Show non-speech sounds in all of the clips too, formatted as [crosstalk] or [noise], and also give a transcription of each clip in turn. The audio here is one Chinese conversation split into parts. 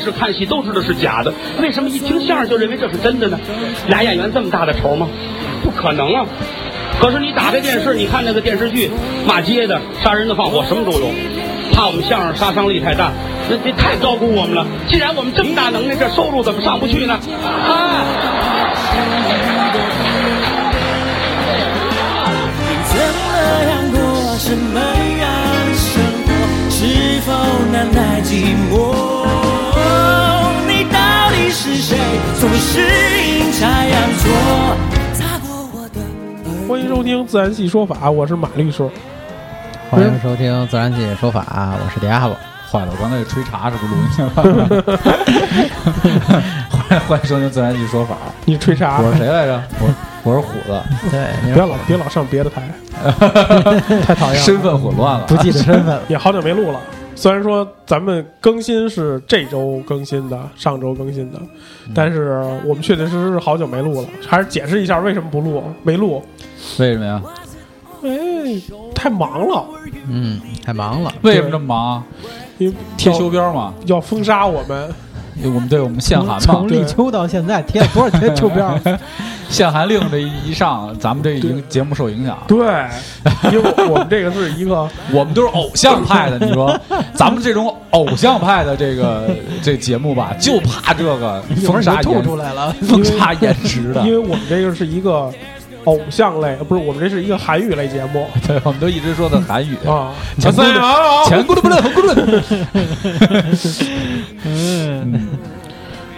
是看戏都知道是假的，为什么一听相声就认为这是真的呢？俩演员这么大的仇吗？不可能啊！可是你打开电视，你看那个电视剧，骂街的、杀人的、放火，什么都有。怕我们相声杀伤力太大，那这太高估我们了。既然我们这么大能耐，这收入怎么上不去呢？啊！什么样生活？是否难耐寂寞？欢迎收听《自然系说法》，我是马律师。欢迎收听《自然系说法》，我是迪亚布。坏了，我刚才吹茶是不是录音去了？欢 [laughs] 迎欢迎收听《自然系说法你吹》，啥？我是谁来着？[laughs] 我我是虎子，对，你别老别老上别的台，[laughs] 太讨厌了。身份混乱了，不记得身份了。也好久没录了。虽然说咱们更新是这周更新的，上周更新的，但是我们确确实实是好久没录了。还是解释一下为什么不录，没录，为什么呀？哎，太忙了，嗯，太忙了。为什么这么忙？因为贴要修边嘛，要封杀我们，我们对我们限韩嘛从，立秋到现在贴了多少贴秋膘？限韩令这一上，咱们这影节目受影响。对，因为我们这个是一个 [laughs] 我们都是偶像派的，你说咱们这种偶像派的这个这节目吧，就怕这个封杀颜出来了。封杀颜值的因。为我们这个是一个偶像类，不是我们这是一个韩语类节目 [laughs] 对，我们都一直说的韩语。啊。[laughs] 前咕噜，前咕噜不噜，后咕噜。嗯，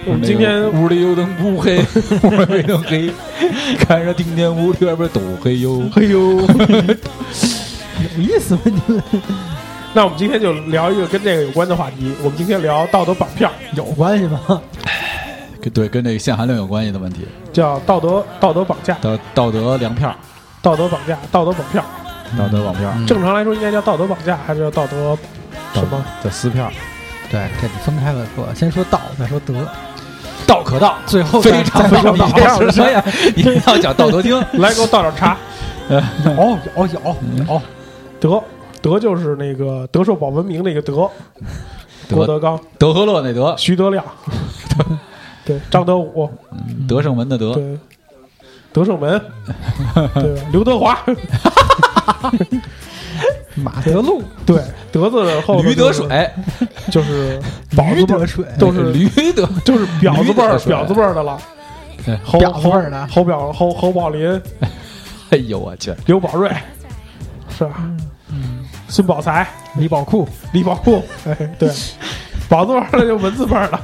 我们今天屋里有灯不黑，[laughs] 屋里没灯黑，看着听见屋里外边都黑哟。哎呦，有意思吗？你们那我们今天就聊一个跟这个有关的话题。我们今天聊道德绑票，有关系吗？跟对，跟这个限韩令有关系的问题，叫道德道德绑架，道道德粮票，道德绑架，道德绑票。道德绑票，嗯正常来说应该叫道德绑架，还是叫道德什么？叫撕票，对，这得分开了说。先说道，再说德，道可道，最后非常再道。你这是什么呀？你要讲《道德经 [laughs]》，来给我倒点茶。[laughs] 有有有有，德德就是那个德寿保文明那个德，郭德德纲、德和乐那德，徐德亮，[laughs] 对，张德武，德胜门的德，对，德胜门，[laughs] 对，刘德华，[laughs] 马德禄，对，德字后头驴得水，就是驴得水，都是 [laughs] 驴得就是婊子辈儿驴得水表字辈儿的了。对侯表字辈儿的。侯侯表侯侯宝林、哎呦我去，刘宝瑞，是吧？嗯。孙宝才、李宝库，李宝库，哎，对，宝字辈儿的就文字辈儿了。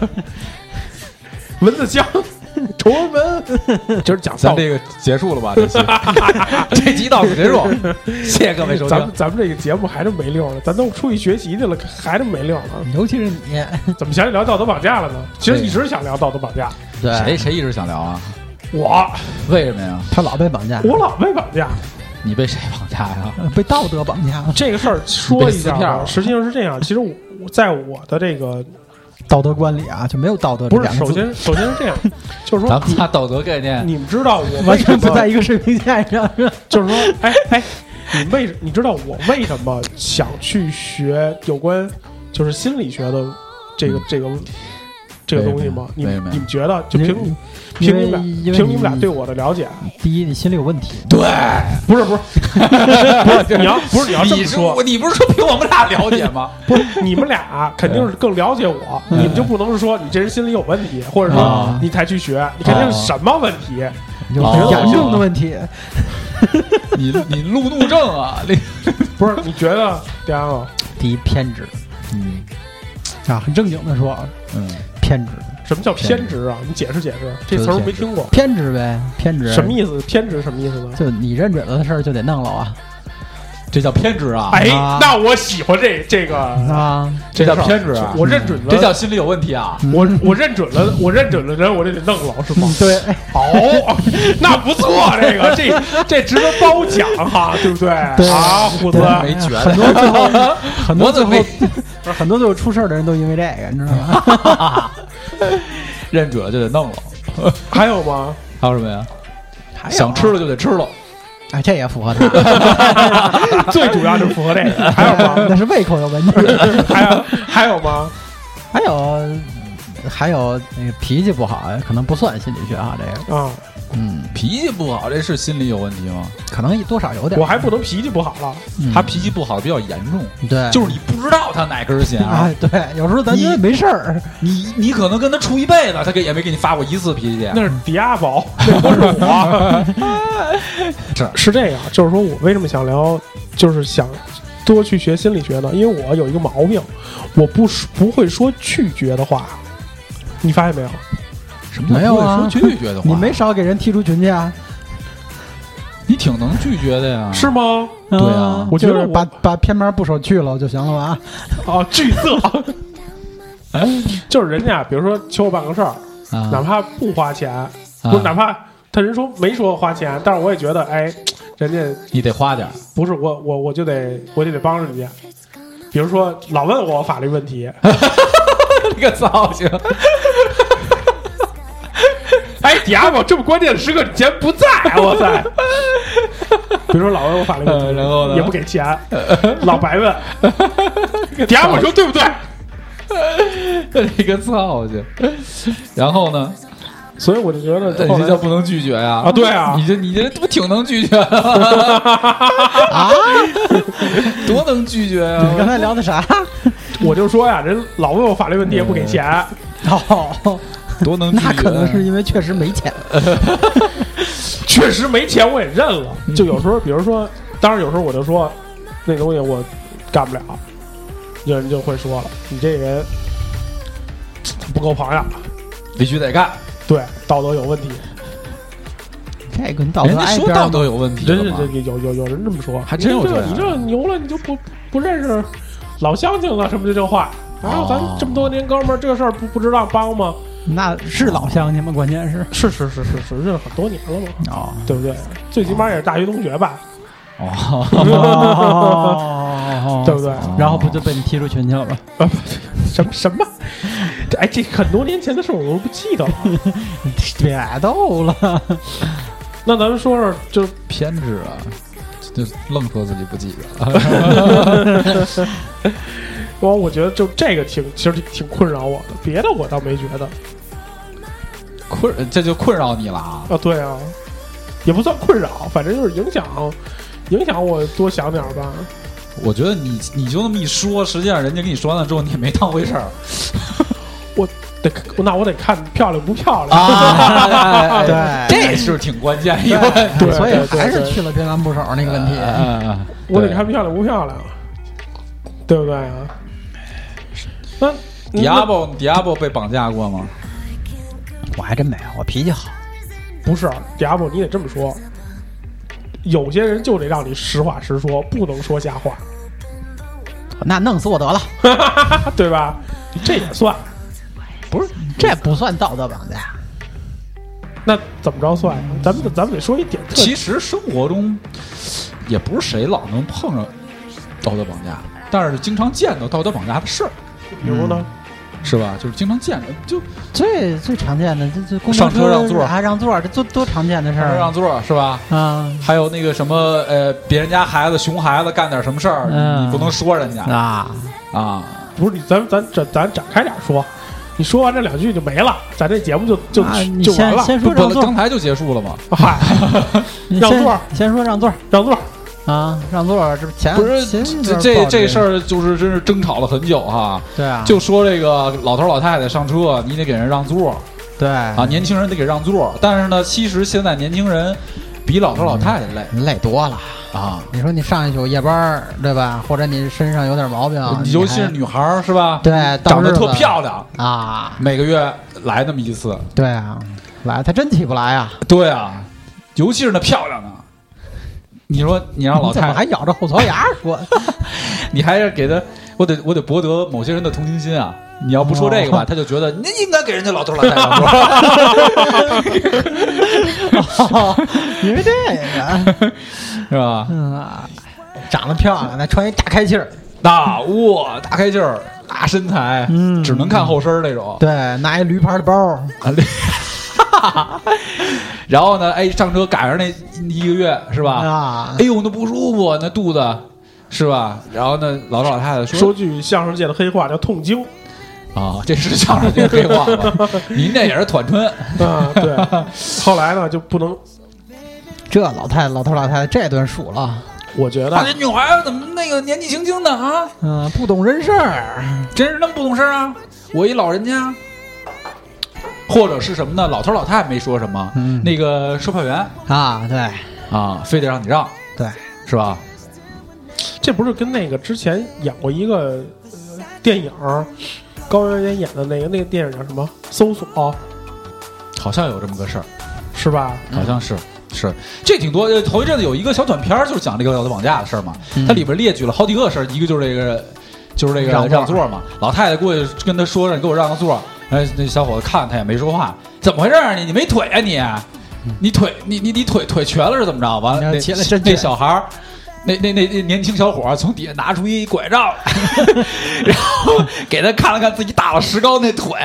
蚊子香，[laughs] 崇文门，今儿讲道咱这个结束了吧？这期 [laughs] 这集到此结束，[laughs] 谢谢各位收听。咱们咱们这个节目还是没溜了，咱都出去学习去了，还是没溜了。尤其是你，怎么想起聊道德绑架了呢？其实一直想聊道德绑架，对谁谁一直想聊啊？我为什么呀？他老被绑架，我老被绑架。你被谁绑架呀？呃被道德绑架了，这个事儿说一下实际上是这样。其实我我在我的这个道德观里啊，就没有道德这不是，两个字，首先首先是这样，[laughs] 就是说咱们仨道德概念，你们知道我完全不在一个水平线上，[laughs] 就是说，哎哎，你为你知道我为什么想去学有关就是心理学的这个这个这个东西吗？你你们觉得就凭你凭你们俩凭你们俩对我的了解，第一，你心里有问题，对，不是不是。不是你要不是你要这么说，你不是说凭我们俩了解吗？[laughs] 不是你们俩肯定是更了解我，嗯。你们就不能是说你这人心里有问题，或者说啊。你才去学，你肯定是什么问题？有哦严重的问题。[laughs] 你你路怒症啊？[laughs] 那不是你觉得第二个第一，偏执。嗯啊，很正经的说，嗯，偏执，什么叫偏执啊？你解释解释，这词儿我没听过，偏执呗，偏执什么意思？偏执什么意思呢？就你认准了的事儿就得弄了啊这叫偏执啊！哎啊，那我喜欢这这个，啊！这叫偏执啊！我认准了，这叫心理有问题啊！我我认准了，[laughs] 我认准了人，我就得弄了，是吗？对，好，[laughs] 那不错，这个这这值得褒奖哈，[laughs] 对不对？对啊，虎子，没觉得很多最后很多最后我怎么不是很多最后出事儿的人都因为这个，你知道吗？[laughs] 认准了就得弄了。[laughs] 还有吗？还有什么呀？还有想吃了就得吃了。哎，这也符合他，[laughs] 最主要是符合这个，还有吗？那是胃口有问题。还有还有吗？还有还有那个脾气不好，可能不算心理学啊，这个，啊，嗯，脾气不好，这是心理有问题吗？可能多少有点我。还不能脾气不好了，嗯他脾气不好比较严重，对，就是你不知道他哪根弦啊 [laughs] 哎，，对，有时候咱觉得没事儿，你你可能跟他处一辈子，他给也没给你发过一次脾气。那是迪亚宝，[laughs] 那不是我。[laughs] 是是这样，就是说我为什么想聊，就是想多去学心理学呢？因为我有一个毛病，我不说不会说拒绝的话，你发现没有？什么没有说拒绝的话？你没少给人踢出群去啊？你挺能拒绝的呀。是吗？对啊嗯我觉得我就是把把偏门部首去了就行了吧？啊，拒色。[laughs] 哎就是人家，比如说求我办个事儿，哪啊，怕不花钱，啊不是哪怕他人说没说花钱，但是我也觉得，哎，人家你得花点儿。不是我，我我就得我就得帮人家。比如说老问我法律问题 [laughs] [laughs] 这个造型，哎，迪亚宝这么关键的时刻你竟然不在，我操！[laughs] 比如说老问我法律问题，呃然后呢也不给钱，老白问，迪亚宝说对不对？[laughs] 这个造型。然后呢？所以我就觉得你这叫不能拒绝呀？啊，对啊，你这你这不挺能拒绝的吗？[laughs] 啊，多能拒绝啊你刚啊！才聊的啥？我就说呀，人老问我法律问题也不给钱，哦，多能 [laughs] 那可能是因为确实没钱。[laughs] 确实没钱我也认了。[laughs] 就有时候，比如说，当然有时候我就说那东西我干不了，有人就会说了，你这人不够朋友，必须得干。对，道德有问题。这个你道人家德挨边儿说道德有问题真是这有有有人这么说，还真有这你你这牛了，你就不不认识老乡亲了，什么的这话。啊哦，咱这么多年哥们儿，这事儿不不知道帮吗？那是老乡亲吗？关键是是是是是是，认识很多年了嘛，哦对不对？最起码也是大学同学吧，哦，哦 [laughs] 对不对？然后不就被你踢出群去了吗？什么什么？这哎，这很多年前的事我都不记得了。别逗了，那咱们说说，就是偏执啊，就愣说自己不记得。[laughs] 我我觉得就这个挺其实挺挺困扰我的，别的我倒没觉得困，这就困扰你了啊！啊。对啊，也不算困扰，反正就是影响影响我多想点儿吧。我觉得你你就那么一说，实际上人家跟你说完了之后，你也没当回事儿 [laughs] 我得那我得看漂亮不漂亮。[laughs] 啊对这是挺关键一个问题。对所以还是去了偏南部首那个问题。嗯，我得看漂亮不漂亮，对不对啊？那 Diablo Diablo 被绑架过吗？我还真没有，我脾气好。不是迪亚布，你得这么说。有些人就得让你实话实说，不能说瞎话，那弄死我得了，[laughs] 对吧？这也算。不是这不算道德绑架。那怎么着算？咱们咱们得说一点其实生活中也不是谁老能碰上道德绑架，但是经常见到道德绑架的事儿，比如呢？是吧？就是经常见着，就最最常见的，这这公上车让座啊，让座，这多多常见的事儿让座是吧？啊还有那个什么呃，别人家孩子熊孩子干点什么事儿，嗯你不能说人家啊！啊。不是你，咱咱咱咱展开点说。你说完这两句就没了，咱这节目就就就完了。先说让座刚，才就结束了嘛？嗨，[laughs] 让座先说让座让座，啊，让座，这前不是前这这这事儿，就是真是争吵了很久哈。对啊，就说这个老头老太太上车，你得给人让座对啊，年轻人得给让座。但是呢，其实现在年轻人比老头老太太累累多了。啊，你说你上一宿夜班儿，对吧？或者你身上有点毛病，尤其是女孩儿是吧？对长得特漂亮，啊，每个月来那么一次。对啊，来他真起不来啊！对啊，尤其是那漂亮的。你说你让老太太，还咬着后槽牙说？[laughs] 你还是给他，我得我得博得某些人的同情心啊！你要不说这个吧，他就觉得你应该给人家老头老太太让座，[laughs] 因为这个，[laughs] 是吧？嗯啊，长得漂亮，再穿一大开气儿，那哇，大开气儿，大身材，嗯只能看后身儿那种。对，拿一驴牌的包，啊，对 [laughs] 然后呢，哎，上车赶上那一个月是吧？啊哎呦，那不舒服，那肚子是吧？然后呢，老头老太太说说句相声界的黑话叫痛经啊，这是相声界黑话吧？[laughs] 您这也是团春，啊，对。后来呢就不能，这老太太老头老太太这顿数了，我觉啊，得这女孩儿怎么那个年纪轻轻的啊？嗯，不懂人事儿，真是那么不懂事儿啊？我一老人家，或者是什么呢？老头老太太没说什么，嗯那个售票员啊，对啊，非得让你让，对，是吧？这不是跟那个之前演过一个、呃、电影儿，高圆圆演的那个那个电影叫什么？搜索好像有这么个事儿。是吧？好像是。是，这挺多。呃头一阵子有一个小短片儿，就是讲这个道德绑架的事儿嘛。嗯它里边列举了好几个事儿，一个就是这个，就是这个让座让座嘛。老太太过去跟他说：“让你给我让个座。”哎，那小伙子看他也没说话，怎么回事儿？你你没腿啊你？你腿你你你腿腿瘸了是怎么着？完了，那那小孩儿。那那那那年轻小伙儿从底下拿出一拐杖，然后给他看了看自己打了石膏那腿，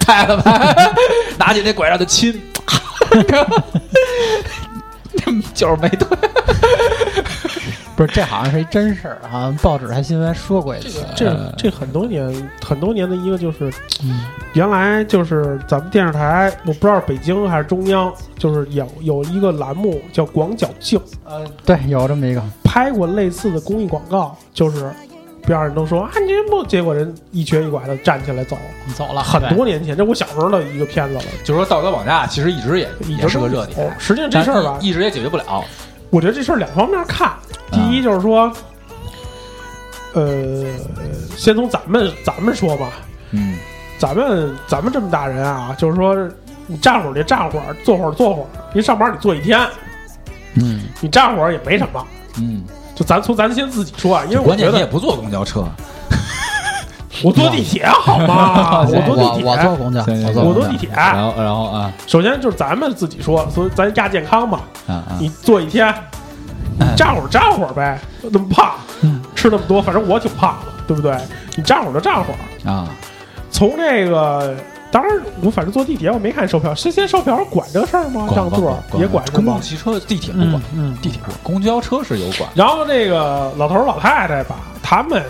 拍了拍，[laughs] 拿起那拐杖就亲，[laughs] 就是没腿。不是这好像是一真事儿，好像报纸还新闻说过一次，这这很多年很多年的一个就是，原来就是咱们电视台，我不知道是北京还是中央，就是有有一个栏目叫《广角镜》，呃，对，有这么一个，拍过类似的公益广告，就是边上人都说啊你这不，结果人一瘸一拐的站起来走，走了很多年前，这我小时候的一个片子了，就是说道德绑架其实一直也一直也是个热哦点，实际上这事儿吧，一直也解决不了。我觉得这事儿两方面看，第一就是说，呃，先从咱们咱们说吧，嗯，咱们咱们这么大人啊，就是说，你站会儿就站会儿，坐会儿坐会儿，你上班你坐一天，嗯，你站会儿也没什么。嗯，就咱从咱先自己说啊，因为我觉得键你也不坐公交车，我坐地铁好吗？[laughs] 我坐地铁，我坐公交，我坐地铁。然后然后啊首先就是咱们自己说，所以咱亚健康嘛，啊啊，你坐一天，你站会儿站会儿呗，那么胖，[laughs] 吃那么多，反正我挺胖的，对不对？你站会儿就站会儿。啊，从这个，当然我反正坐地铁我没看售票，现在售票管这个事儿吗？管让座也管公共？汽车、地铁不管，嗯，地铁不管，公交车是有管。然后这个老头儿老太太吧，他们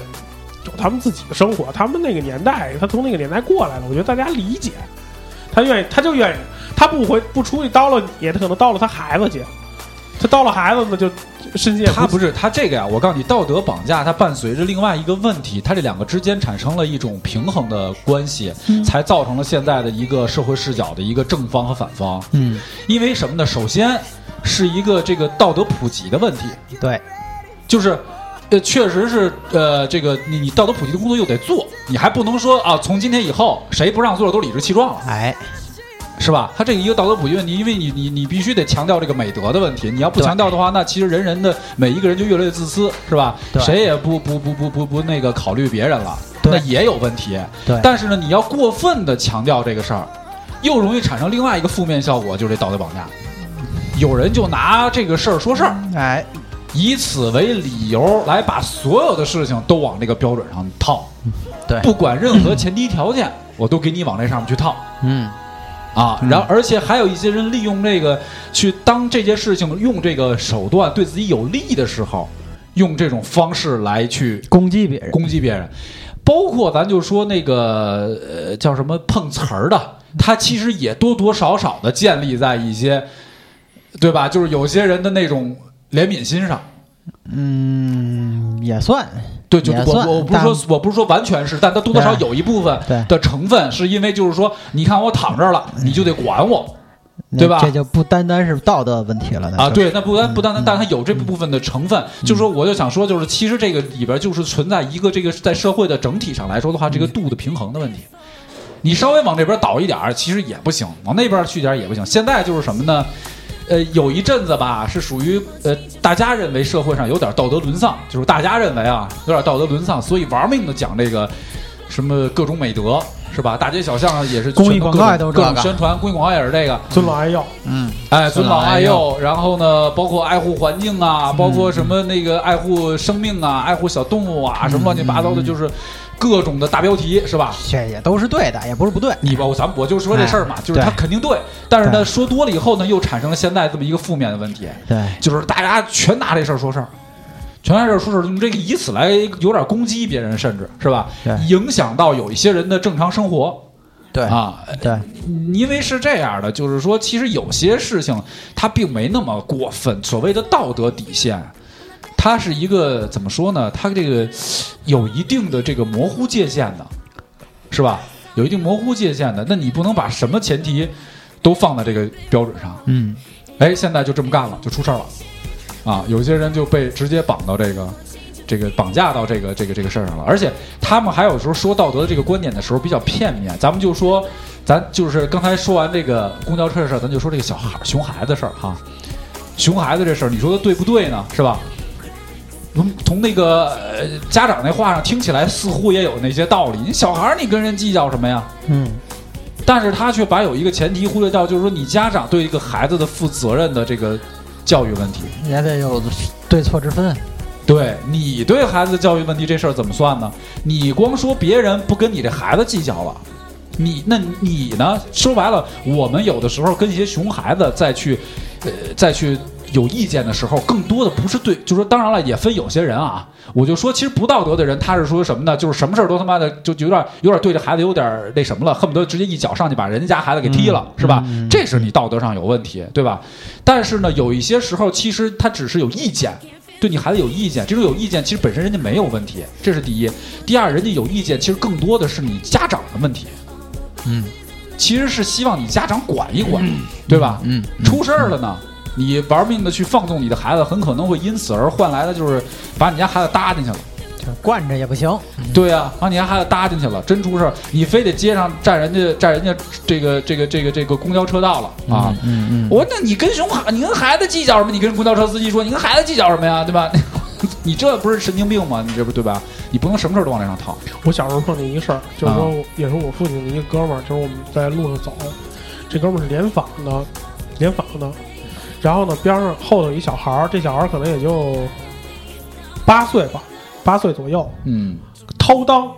有他们自己的生活，他们那个年代，他从那个年代过来了，我觉得大家理解，他愿意，他就愿意，他不回不出去叨了你，他可能叨了他孩子去，他叨了孩子那就身心也他不是他这个呀，我告诉你，道德绑架它伴随着另外一个问题，它这两个之间产生了一种平衡的关系，才造成了现在的一个社会视角的一个正方和反方。嗯，因为什么呢？首先是一个这个道德普及的问题，对，就是。呃，确实是，呃，这个你你道德普及的工作又得做，你还不能说啊，从今天以后谁不让座都理直气壮了，哎，是吧？他这个一个道德普及问题，因为你你你必须得强调这个美德的问题，你要不强调的话，那其实人人的每一个人就越来越自私，是吧？对谁也不不不不不不那个考虑别人了，对那也有问题。对但是呢，你要过分的强调这个事儿，又容易产生另外一个负面效果，就是这道德绑架。有人就拿这个事儿说事儿，哎，以此为理由来把所有的事情都往这个标准上套，对不管任何前提条件，我都给你往这上面去套。嗯，啊，然后而且还有一些人利用这个去当这件事情用这个手段对自己有利的时候，用这种方式来去攻击别人，攻击别人。包括咱就说那个呃叫什么碰瓷儿的，他其实也多多少少的建立在一些，对吧？就是有些人的那种怜悯心上。嗯，也算，对，就我我不是说我不是说完全是，但它多多少少有一部分的成分是因为就是说，你看我躺这儿了，你就得管我对吧这就不单单是道德问题了啊。就是对，那不单不单单，但它有这部分的成分。就是说，我就想说，就是其实这个里边就是存在一个这个在社会的整体上来说的话，这个度的平衡的问题。你稍微往这边倒一点儿，其实也不行；往那边去点儿也不行。现在就是什么呢？呃，有一阵子吧，是属于呃，大家认为社会上有点道德沦丧，就是大家认为啊，有点道德沦丧，所以玩命的讲这个什么各种美德，是吧？大街小巷也是公益全广告都是各种宣传，公益广告也是这个。尊老爱幼，嗯，哎，尊老爱幼，然后呢，包括爱护环境啊，包括什么那个爱护生命啊，爱护小动物啊，什么乱七八糟的，就是各种的大标题，是吧？这也都是对的，也不是不对。你吧，我咱我就说这事儿嘛，就是他肯定对，但是呢，说多了以后呢，又产生了现在这么一个负面的问题，对，就是大家全拿这事儿说事儿，全拿这事儿说事儿，用这个以此来有点攻击别人，甚至是吧对？影响到有一些人的正常生活对啊，对，因为是这样的，就是说，其实有些事情它并没那么过分。所谓的道德底线，它是一个怎么说呢？它这个有一定的这个模糊界限的，是吧？有一定模糊界限的，那你不能把什么前提都放在这个标准上。嗯，哎，现在就这么干了，就出事儿了，啊，有些人就被直接绑到这个。这个绑架到这个这个这个事儿上了，而且他们还有时候说道德的这个观点的时候比较片面。咱们就说，咱就是刚才说完这个公交车的事儿，咱就说这个小孩儿熊孩子的事儿哈。熊孩子这事儿，你说的对不对呢？是吧？从从那个呃家长那话上听起来，似乎也有那些道理。你小孩儿，你跟人计较什么呀？嗯，但是他却把有一个前提忽略掉，就是说你家长对一个孩子的负责任的这个教育问题。也得有对错之分。对你对孩子的教育问题这事儿怎么算呢？你光说别人不跟你这孩子计较了，你那你呢？说白了，我们有的时候跟一些熊孩子再去，呃，再去有意见的时候，更多的不是对，就说当然了，也分有些人啊。我就说，其实不道德的人，他是说什么呢？就是什么事儿都他妈的就就有点有点对这孩子有点那什么了，恨不得直接一脚上去把人家孩子给踢了，是吧？这是你道德上有问题，对吧？但是呢，有一些时候其实他只是有意见。对你孩子有意见，这种有意见其实本身人家没有问题，这是第一。第二，人家有意见，其实更多的是你家长的问题。嗯，其实是希望你家长管一管，对吧？嗯，出事儿了呢，你玩命的去放纵你的孩子，很可能会因此而换来的就是把你家孩子搭进去了。就惯着也不行。对呀、把你家孩子搭进去了，真出事儿，你非得街上占人家占人家这个这个这个这个公交车道了啊！嗯嗯，我那你跟熊孩，你跟孩子计较什么？你跟公交车司机说，你跟孩子计较什么呀？对吧？[laughs] 你这不是神经病吗？你这不对吧？你不能什么事儿都往脸上套。我小时候碰见一个事儿，就是说啊也是我父亲的一个哥们儿，就是我们在路上走，这哥们儿是联访的，联访的，然后呢边上后头一小孩儿，这小孩儿可能也就八岁吧，八岁左右，嗯。掏裆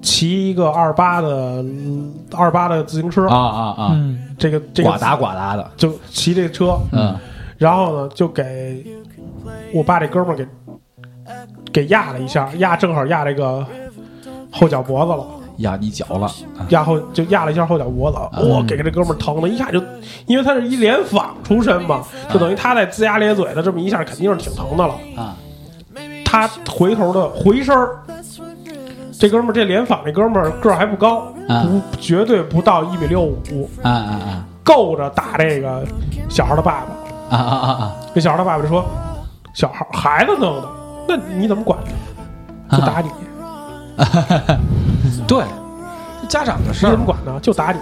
骑一个二八的二八的自行车，啊啊啊，嗯这个这个呱嗒呱嗒的，就骑这个车，嗯。然后呢就给我爸这哥们儿给给压了一下，压正好压这个后脚脖子了。压你脚了。压后就压了一下后脚脖子，哇、给这哥们儿疼的一下就，因为他是一联访出身嘛，就等于他在龇牙咧嘴的这么一下，肯定是挺疼的了。啊，他回头的回身儿，这哥们儿这联访这哥们儿个儿还不高，啊不绝对不到一米六五，啊啊够着打这个小孩的爸爸。啊啊啊啊！这小孩的爸爸就说：“小孩孩子弄的，那你怎么管他？就打你，[laughs] 对，家长的事儿你怎么。管呢？就打你。”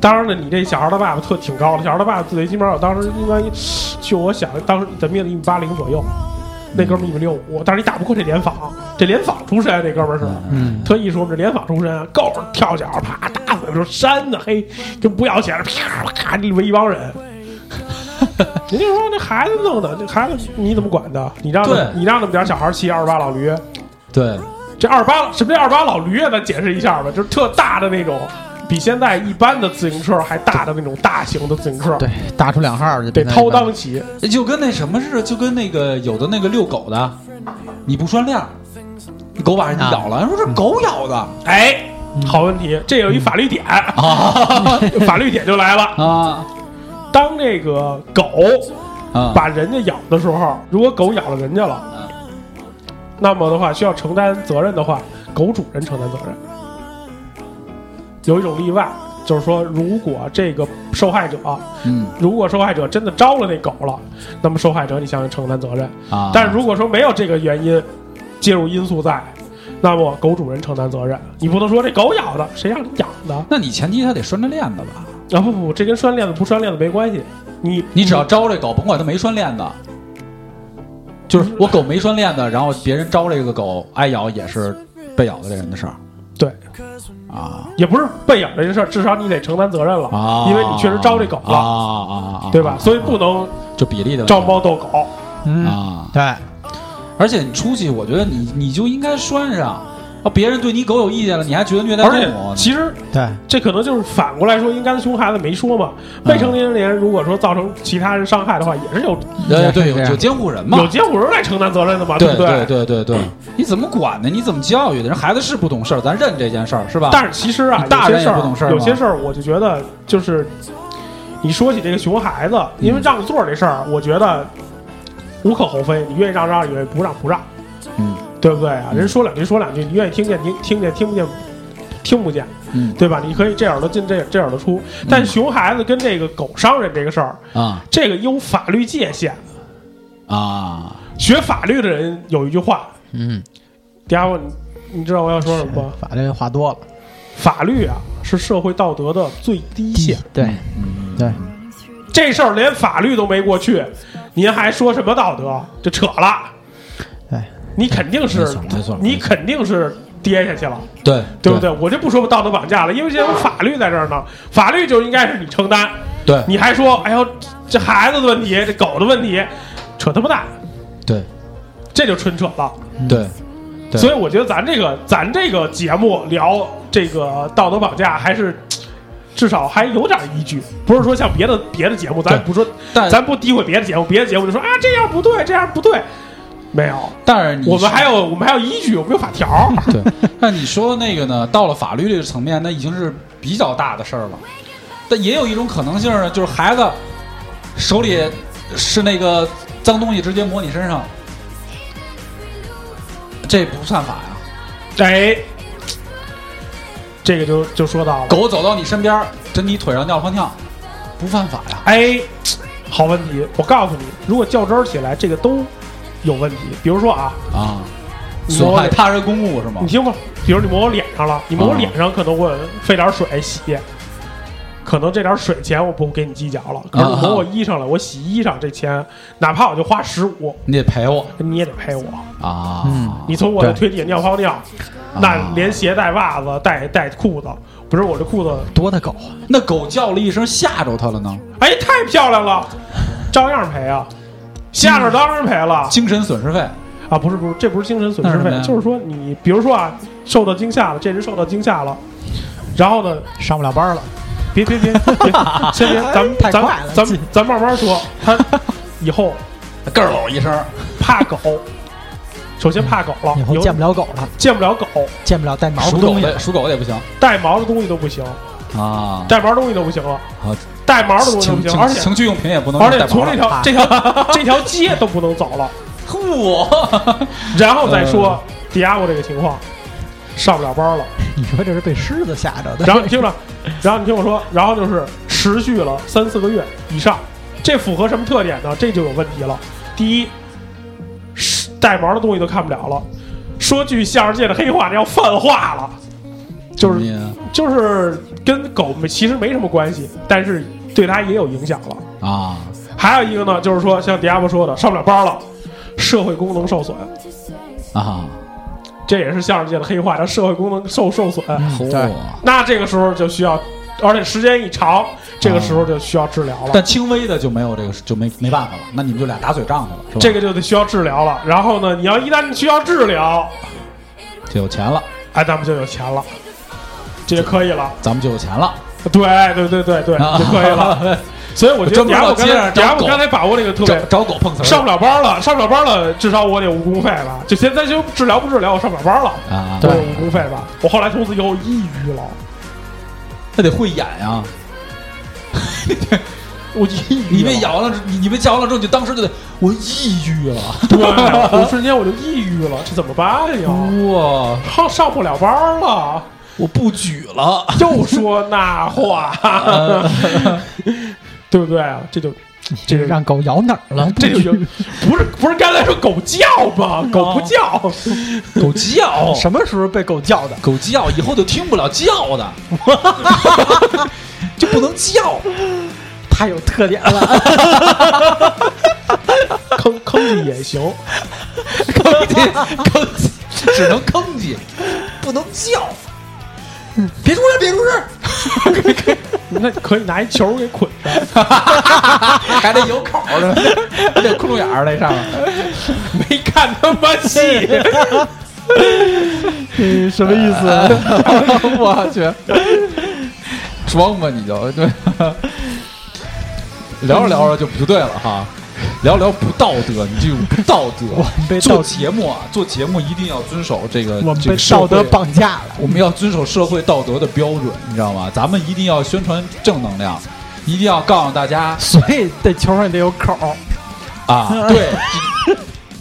当然了，你这小孩的爸爸特挺高的，小孩的爸爸最起码我当时应该，就我想当时怎么也得一米八零左右，那哥们儿一米六五，但是你打不过这联防，这联防出身，这哥们儿是，嗯，特意说我们这联防出身，够跳脚，啪打死，说扇的嘿，跟不要钱似的，啪啪里围一帮人。人家说那孩子弄的，那孩子你怎么管的？你让你让那么点小孩骑二十八老驴，对，这二八什么叫二八老驴啊？咱解释一下吧，就是特大的那种，比现在一般的自行车还大的那种大型的自行车，对，打出两号就得掏裆骑。就跟那什么似的，就跟那个有的那个遛狗的，你不拴链儿，狗狗把人家咬了，人说这狗咬的哎，好问题，这有一法律点，啊 [laughs] 法律点就来了。啊当这个狗啊！把人家咬的时候，如果狗咬了人家了，那么的话需要承担责任的话，狗主人承担责任。有一种例外，就是说，如果这个受害者，嗯如果受害者真的招了那狗了，那么受害者你向承担责任。啊，但是如果说没有这个原因介入因素在，那么狗主人承担责任。你不能说这狗咬的，谁让你养的？那你前提他得拴着链子吧？啊不不不，这跟拴链子不拴链子没关系。你你只要招这狗，甭管它没拴链子，就是我狗没拴链子，然后别人招这个狗挨咬，也是被咬的这人的事儿对，啊也不是被咬这件事儿，至少你得承担责任了，啊！因为你确实招这狗啊了，啊啊，对吧？所以不能就比例的招猫逗狗。嗯，啊。对，而且你出去，我觉得你你就应该拴上。啊，别人对你狗有意见了，你还觉得虐待而且动物？其实对，这可能就是反过来说，因为刚才熊孩子没说嘛，嗯未成年人如果说造成其他人伤害的话，也是有有有监护人嘛？有监护人来承担责任的嘛，对不对？对对对对，你怎么管呢？你怎么教育的？人孩子是不懂事儿，咱认这件事儿是吧？但是其实啊，大人也有些事儿，不懂事儿有些事儿，我就觉得就是你说起这个熊孩子，因为让座这事儿，我觉得无可厚非，你愿意让让，你愿意不让不让，嗯对不对啊？人说两句说两句，你愿意听见听听见听不见听不见，嗯对吧？你可以这耳朵进这这耳朵出，但熊孩子跟这个狗商人这个事儿，啊这个有法律界限。啊学法律的人有一句话，嗯，家伙，你你知道我要说什么吗？法律话多了，法律啊是社会道德的最低线。对嗯对，这事儿连法律都没过去，您还说什么道德？这扯了。对，你肯定是你肯定是跌下去了，对对不对？我就不说道德绑架了，因为现在有法律在这儿呢，法律就应该是你承担。对。你还说，哎呦，这孩子的问题，这狗的问题，扯他妈蛋，对。这就纯扯了。对对。所以我觉得咱这个咱这个节目聊这个道德绑架，还是至少还有点依据，不是说像别的别的节目，咱不说，咱不诋毁别的节目，别的节目就说啊这样不对，这样不对，没有，但是你我们还有我们还有依据，我们有法条。[laughs] 对，那你说的那个呢，到了法律这个层面，那已经是比较大的事儿了。但也有一种可能性呢，就是孩子手里是那个脏东西直接抹你身上，这不算法呀。哎，这个就就说到了，狗走到你身边，跟你腿上尿泡尿，不犯法呀。哎，好问题，我告诉你，如果较真儿起来，这个都有问题。比如说啊，啊，损害他人公物是吗你？听吧，比如你抹我脸上了，你抹我啊脸上可能我费点水洗，可能这点水钱我不给你计较了。可是你抹我衣裳了，我洗衣裳这钱，哪怕我就花十五，你得赔我你也得赔我。啊！嗯你从我的腿底下尿泡尿，那连鞋带袜子带带裤子，不是我这裤子，多的狗啊，那狗叫了一声，吓着它了呢，哎，太漂亮了，照样赔啊，吓着当然赔了精神损失费。啊！不是不是，这不是精神损失费就是说你比如说啊，受到惊吓了，这人受到惊吓了，然后呢，上不了班了，别别别别，[laughs] 先别，咱们咱太快咱们咱慢慢说。他以后咯喽一声，怕狗，首先怕狗了，以后见不了狗了，见不了狗，见不了带毛的东西属狗的也不行带毛的东西都不行，啊。带毛的东西都不行了好，带毛的东西都不行，情情而且情趣用品也不能而且带毛了从这条这条这条街都不能走了，嚯，然后再说迪亚 o 这个情况。上不了班了，你说这是被狮子吓着的，然后你听着，然后你听我说，然后就是持续了三四个月以上，这符合什么特点呢？这就有问题了。第一，是带毛的东西都看不了了。说句相声界的黑话，这要泛化了，就是就是跟狗没其实没什么关系，但是对他也有影响了。啊，还有一个呢，就是说像迪亚波说的，上不了班了，社会功能受损，啊，这也是相声界的黑话，叫社会功能受受损。那这个时候就需要，而且时间一长，这个时候就需要治疗了。但轻微的就没有这个，就没没办法了。那你们就俩打嘴仗去了，是吧？这个就得需要治疗了。然后呢，你要一旦需要治疗，就有钱了，哎，咱们就有钱了，这就可以了。咱们就有钱了。对对对对对，啊就可以了。[laughs] 所以我觉得专门雅我刚才雅我刚才把握这个特找别。找狗碰瓷上不了班了，上不了班了，至少我得误工费吧。就现在就治疗不治疗，我上不了班了，啊，我误工费吧。我后来从此以后抑郁了，那得会演呀。[laughs] 我抑郁。你被咬完了，你你被叫完了之后，你就当时就得我抑郁了。对，我瞬间我就抑郁了，这怎么办呀？哇，上上不了班了，我不举了。[laughs] 又说那话，[laughs] 对不对啊？这就这是让狗咬哪儿了？这就不是不是刚才说狗叫吗？狗不叫，狗叫，什么时候被狗叫的？狗叫以后就听不了叫的，[laughs] 就不能叫。太有特点了。吭吭叽也行。吭叽吭叽，只能吭叽，不能叫。[laughs] 别出声，别出声，[laughs] 那可以拿一球给捆上，[laughs] 还得有口儿呢，还得窟窿眼儿那上面。没看那么细。嗯，什么意思？我去，装吧你就对。聊着聊着就不对了哈，聊聊不道德，你这种不道德。[laughs] 做被做节目啊，做节目一定要遵守这个我们这被道德绑架了。我们要遵守社会道德的标准，你知道吗？咱们一定要宣传正能量，一定要告诉大家 [laughs] 所以这球上得有口儿。啊，对，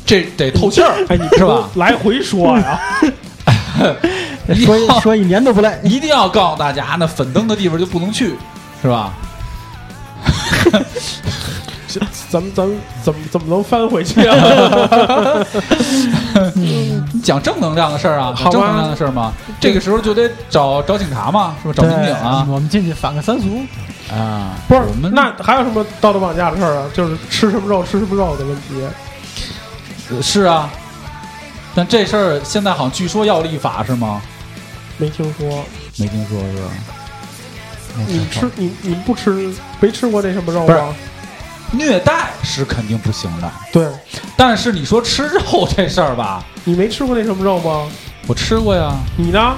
这得透气儿，[laughs] 哎，你是吧？来回说呀，说说一年都不累。一定要告诉大家，那粉灯的地方就不能去，是吧？咱们咱们怎么怎么能翻回去啊？你 [laughs] 讲正能量的事儿啊，正能量的事儿吗。这个时候就得找找警察嘛，是吧？找民警啊我们进去反个三俗。啊！不是我们，那还有什么道德绑架的事儿啊？就是吃什么肉吃什么肉的问题。呃是啊，但这事儿现在好像据说要立法是吗？没听说，没听说是吧？你吃你你不吃没吃过那什么肉吗？虐待是肯定不行的，对但是你说吃肉这事儿吧，你没吃过那什么肉吗？我吃过呀。你呢？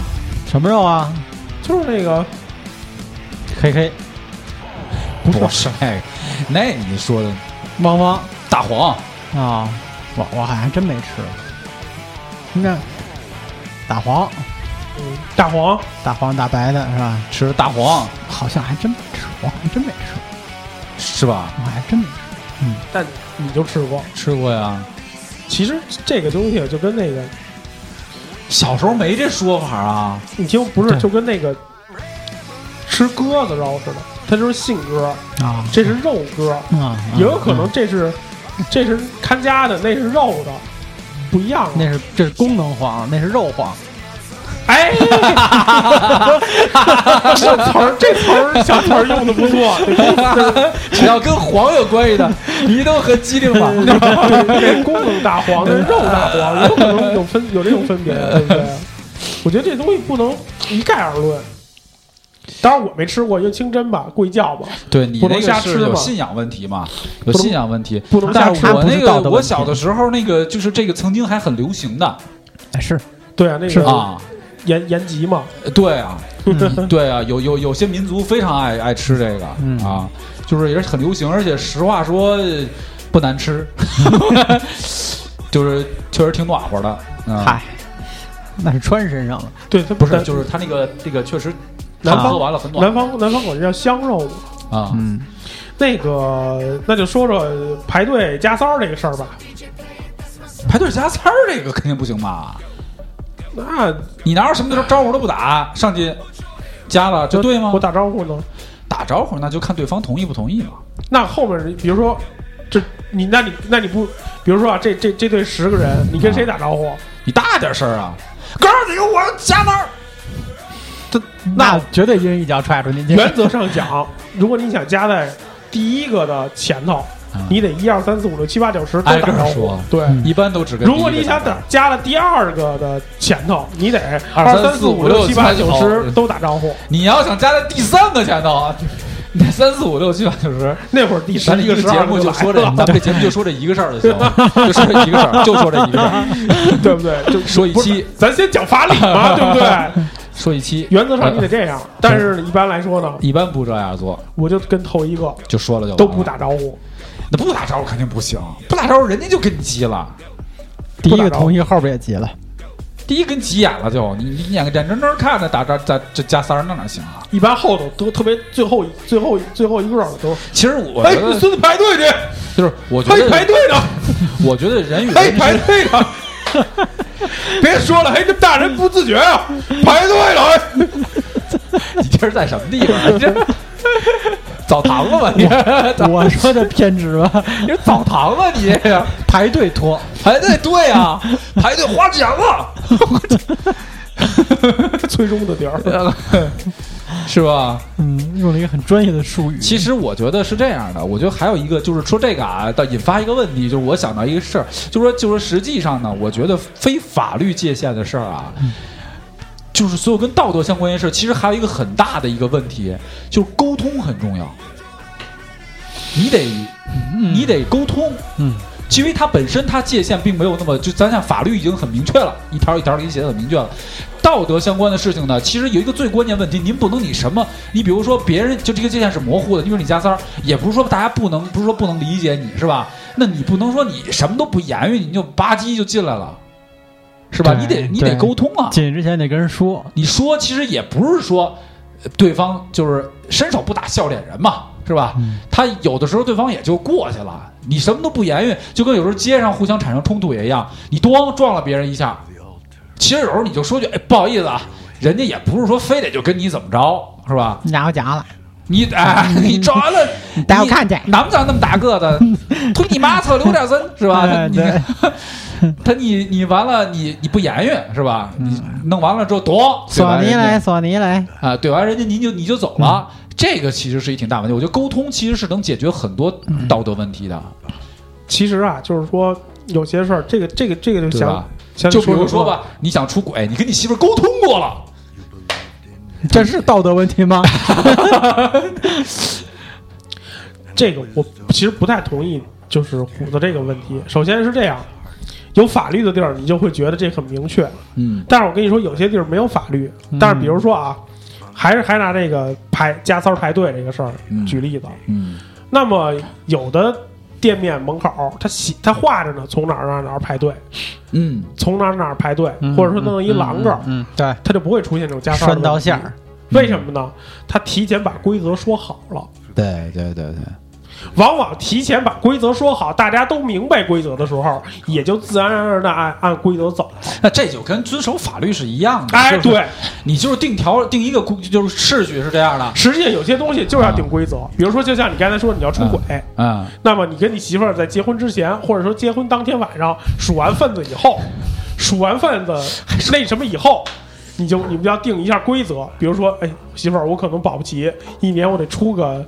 什么肉啊？就是那个嘿嘿不是那个，那你说的汪汪大黄啊！我我还真没吃过。那大黄嗯大黄，大黄大白的是吧？吃大黄好像还真没吃过，还真没吃过，是吧？我还真没吃但你就吃过。吃过呀。其实这个东西就跟那个，小时候没这说法啊。你听不是对就跟那个吃鸽子肉似的，它就是信鸽，啊。这是肉鸽，啊，也有可能这是这是看家的，那是肉的，不一样啊。那是这是功能黄，那是肉黄。哎，这词儿这词儿小词儿用的不错，只要跟黄有关系的，你都很机灵吧？这功能大黄，那是肉大黄，有可能有分有这种分别，对不对？我觉得这东西不能一概而论。当然我没吃过，因为清真吧，贵教吧，对你那个是有信仰问题嘛？有信仰问题。不能。我那个我小的时候那个就是这个曾经还很流行的哎，是对啊，那是个啊，延延吉嘛，对啊，嗯对啊，有有有些民族非常爱爱吃这个嗯啊，就是也是很流行，而且实话说不难吃，[laughs] 就是确实挺暖和的。啊，嗨，那是穿身上了。对，它不是，就是它那个那个确实南方完了很暖南方南方管这叫香肉。啊。嗯，那个，那就说说排队加塞儿这个事儿吧。排队加塞儿这个肯定不行吧？那你哪有什么时候招呼都不打，上去加了就对吗我？打招呼呢？打招呼那就看对方同意不同意嘛。那后面比如说，这你那你那你不，比如说啊，这这这队十个人，你跟谁打招呼？你大点声啊！哥儿几个，我加班儿。那绝对一人一脚踹出去。原则上讲，如果你想加在第一个的前头，嗯你得一二三四五六七八九十都挨个打招呼说。对，嗯一般都只跟如果你想打打加了第二个的前头，你得二二三三四五五六七八九十十都打招呼。你要想加在第三个前头啊，你得三四五六七八九十。[laughs] 那会儿第十咱这一个、节目就说这，咱们这节目就说这一个事儿就行了，[laughs] 就说这一个事儿，就说这一个事儿。[laughs] 对不对？就说一期咱先讲法理嘛，对不对？说一期，原则上你得这样，但是一般来说呢，一般不这样做，我就跟头一个就说了就都不，打招呼，那不打招呼肯定不行，不打招呼人家就跟你急了。第一个同意，后边也急了。第一跟急眼了就，你你眼眼睁睁看着打这这这加三儿那哪行啊？一般后头都特别最后最后最后一个的都，其实我哎，你孙子排队去，就是，我觉哎，得排队呢，我觉得人与哎，人之排队呢。[laughs] 别说了，哎，这大人不自觉啊，排队了，哎，你这是在什么地方啊？你这澡堂子吧？[laughs] 你这我说的偏执吧，你是澡堂子？你这个排队脱，排队对啊，[laughs] 排队花钱了，[laughs] 最终的点儿，是吧？嗯，用了一个很专业的术语。其实我觉得是这样的，我觉得还有一个就是说这个啊，到引发一个问题，就是我想到一个事儿，就是说，就是说实际上呢，我觉得非法律界限的事儿啊，就是所有跟道德相关的事儿，其实还有一个很大的一个问题，就是沟通很重要，你得你得沟通，嗯，因为它本身它界限并没有那么就咱像法律已经很明确了，一条一条给你写的很明确了。道德相关的事情呢，其实有一个最关键问题，您不能你什么，你比如说别人就这个界限是模糊的，你比如你加三儿，也不是说大家不能，不是说不能理解你是吧？那你不能说你什么都不言语，你就吧唧就进来了，是吧？你得你得沟通啊，进去之前得跟人说，你说其实也不是说呃对方就是伸手不打笑脸人嘛，是吧？他有的时候对方也就过去了，你什么都不言语，就跟有时候街上互相产生冲突也一样，你咣撞了别人一下，其实有时候你就说句哎不好意思啊，人家也不是说非得就跟你怎么着，是吧？你家伙夹了，你哎，你撞完了，[laughs] 你带我看见，难不长那么大个子，[laughs] 推你妈侧留点身是吧？你 [laughs] [laughs] 他你你完了，你你不言语是吧？你弄完了之后躲，索尼来，索尼来，啊，怼完人家您就你就走了，这个其实是一挺大问题。我觉得沟通其实是能解决很多道德问题的，其实啊，就是说有些事儿，这个这个这个就想就比如说说，吧，你想出轨，你跟你媳妇沟通过了，[laughs] 这是道德问题吗？[laughs] 这个我其实不太同意，就是虎子这个问题。首先是这样，有法律的地儿，你就会觉得这很明确。嗯但是我跟你说，有些地儿没有法律。但是比如说啊，还是还拿这个排加塞儿排队这个事儿嗯举例子。嗯那么有的店面门口，他写他画着呢，从哪儿哪儿哪儿排队，嗯，从哪儿哪儿排队，或者说弄一栏杆儿，嗯，对，他就不会出现这种加塞儿的拴刀线儿。为什么呢？他提前把规则说好了。对对对对，往往提前把规则说好，大家都明白规则的时候，也就自然而然的按按规则走。那这就跟遵守法律是一样的。哎，对，你就是定条定一个规，就是秩序是这样的。实际上有些东西就是要定规则，比如说，就像你刚才说你要出轨，嗯，那么你跟你媳妇儿在结婚之前，或者说结婚当天晚上数完份子以后，[laughs] 数完份子那什么以后。你就你们就要定一下规则，比如说，哎，媳妇儿，我可能保不齐一年我得出个，